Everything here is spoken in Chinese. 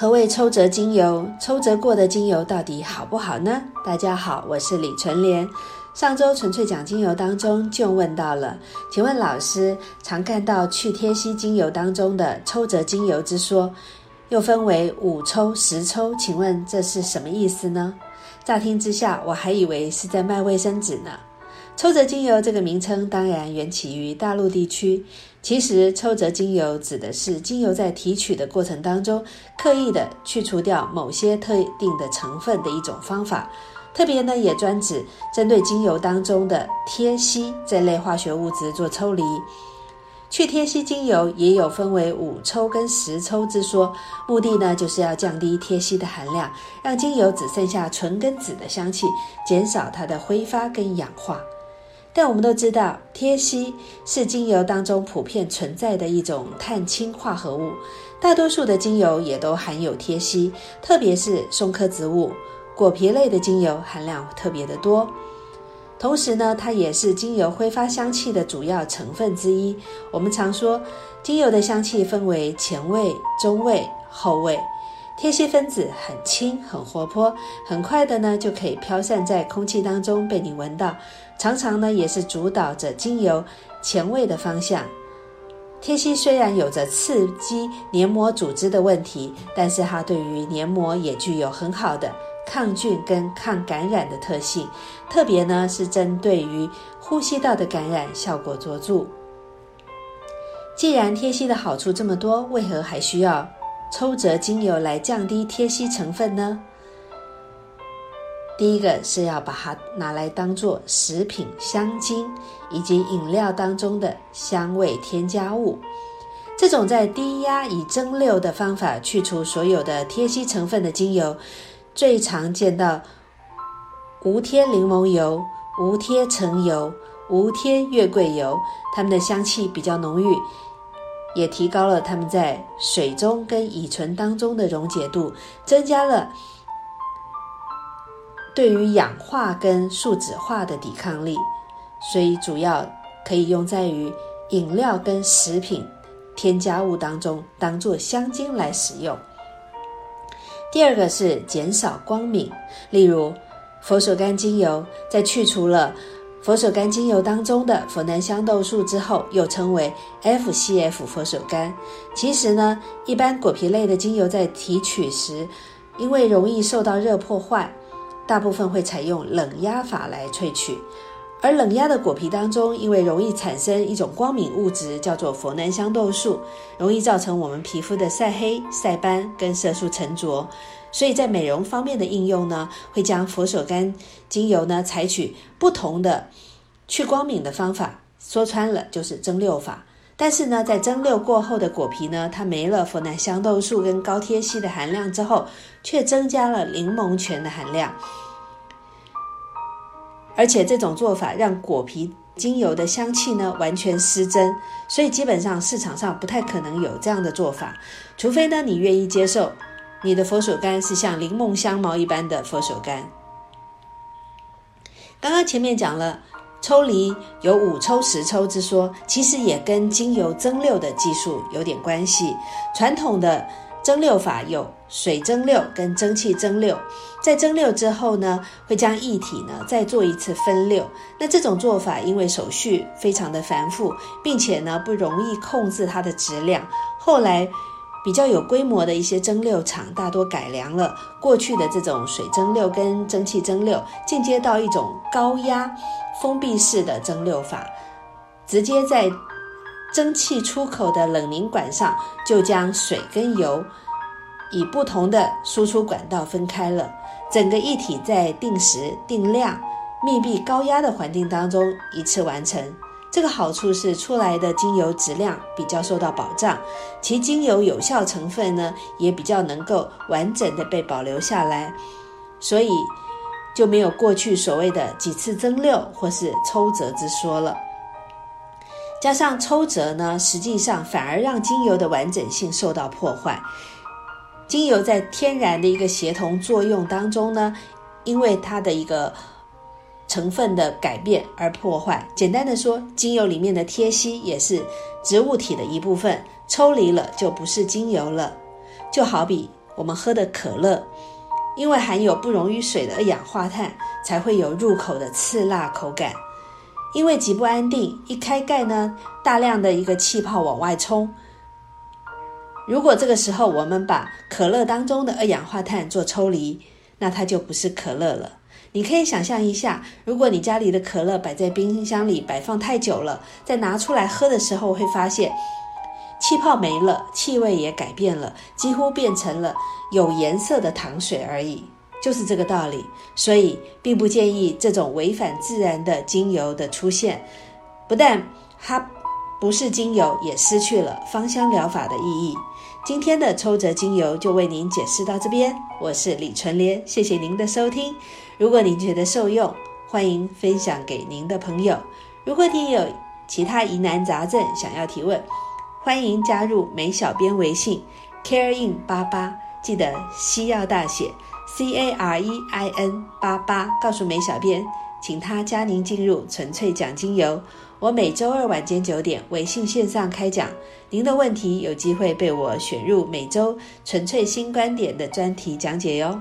何谓抽折精油？抽折过的精油到底好不好呢？大家好，我是李纯莲。上周纯粹讲精油当中就问到了，请问老师常看到去贴息精油当中的抽折精油之说，又分为五抽、十抽，请问这是什么意思呢？乍听之下，我还以为是在卖卫生纸呢。抽折精油这个名称当然源起于大陆地区。其实，抽折精油指的是精油在提取的过程当中，刻意的去除掉某些特定的成分的一种方法。特别呢，也专指针对精油当中的萜烯这类化学物质做抽离。去萜烯精油也有分为五抽跟十抽之说，目的呢就是要降低萜烯的含量，让精油只剩下醇跟酯的香气，减少它的挥发跟氧化。但我们都知道，萜烯是精油当中普遍存在的一种碳氢化合物，大多数的精油也都含有萜烯，特别是松科植物、果皮类的精油含量特别的多。同时呢，它也是精油挥发香气的主要成分之一。我们常说，精油的香气分为前味、中味、后味。萜烯分子很轻、很活泼，很快的呢就可以飘散在空气当中被你闻到。常常呢也是主导着精油前味的方向。贴息虽然有着刺激黏膜组织的问题，但是它对于黏膜也具有很好的抗菌跟抗感染的特性，特别呢是针对于呼吸道的感染效果卓著。既然贴息的好处这么多，为何还需要？抽折精油来降低萜烯成分呢？第一个是要把它拿来当做食品香精以及饮料当中的香味添加物。这种在低压以蒸馏的方法去除所有的萜烯成分的精油，最常见到无萜柠檬油、无贴橙油、无贴月桂油，它们的香气比较浓郁。也提高了它们在水中跟乙醇当中的溶解度，增加了对于氧化跟树脂化的抵抗力，所以主要可以用在于饮料跟食品添加物当中，当做香精来使用。第二个是减少光敏，例如佛手柑精油在去除了。佛手柑精油当中的佛南香豆素之后，又称为 FCF 佛手柑。其实呢，一般果皮类的精油在提取时，因为容易受到热破坏，大部分会采用冷压法来萃取。而冷压的果皮当中，因为容易产生一种光敏物质，叫做佛南香豆素，容易造成我们皮肤的晒黑、晒斑跟色素沉着。所以在美容方面的应用呢，会将佛手柑精油呢采取不同的去光敏的方法，说穿了就是蒸馏法。但是呢，在蒸馏过后的果皮呢，它没了佛南香豆素跟高贴烯的含量之后，却增加了柠檬醛的含量。而且这种做法让果皮精油的香气呢完全失真，所以基本上市场上不太可能有这样的做法，除非呢你愿意接受。你的佛手柑是像柠檬香茅一般的佛手柑。刚刚前面讲了抽离有五抽十抽之说，其实也跟精油蒸馏的技术有点关系。传统的蒸馏法有水蒸馏跟蒸汽蒸馏，在蒸馏之后呢，会将液体呢再做一次分馏。那这种做法因为手续非常的繁复，并且呢不容易控制它的质量，后来。比较有规模的一些蒸馏厂，大多改良了过去的这种水蒸馏跟蒸汽蒸馏，进阶到一种高压封闭式的蒸馏法，直接在蒸汽出口的冷凝管上就将水跟油以不同的输出管道分开了，整个一体在定时定量、密闭高压的环境当中一次完成。这个好处是出来的精油质量比较受到保障，其精油有效成分呢也比较能够完整的被保留下来，所以就没有过去所谓的几次蒸馏或是抽折之说了。加上抽折呢，实际上反而让精油的完整性受到破坏。精油在天然的一个协同作用当中呢，因为它的一个。成分的改变而破坏。简单的说，精油里面的萜烯也是植物体的一部分，抽离了就不是精油了。就好比我们喝的可乐，因为含有不溶于水的二氧化碳，才会有入口的刺辣口感。因为极不安定，一开盖呢，大量的一个气泡往外冲。如果这个时候我们把可乐当中的二氧化碳做抽离，那它就不是可乐了。你可以想象一下，如果你家里的可乐摆在冰箱里摆放太久了，再拿出来喝的时候，会发现气泡没了，气味也改变了，几乎变成了有颜色的糖水而已。就是这个道理，所以并不建议这种违反自然的精油的出现。不但它不是精油，也失去了芳香疗法的意义。今天的抽折精油就为您解释到这边，我是李纯莲，谢谢您的收听。如果您觉得受用，欢迎分享给您的朋友。如果您有其他疑难杂症想要提问，欢迎加入美小编微信 carein 八八，记得西药大写 C A R E I N 八八，告诉美小编，请他加您进入纯粹讲精油。我每周二晚间九点微信线上开讲，您的问题有机会被我选入每周纯粹新观点的专题讲解哟。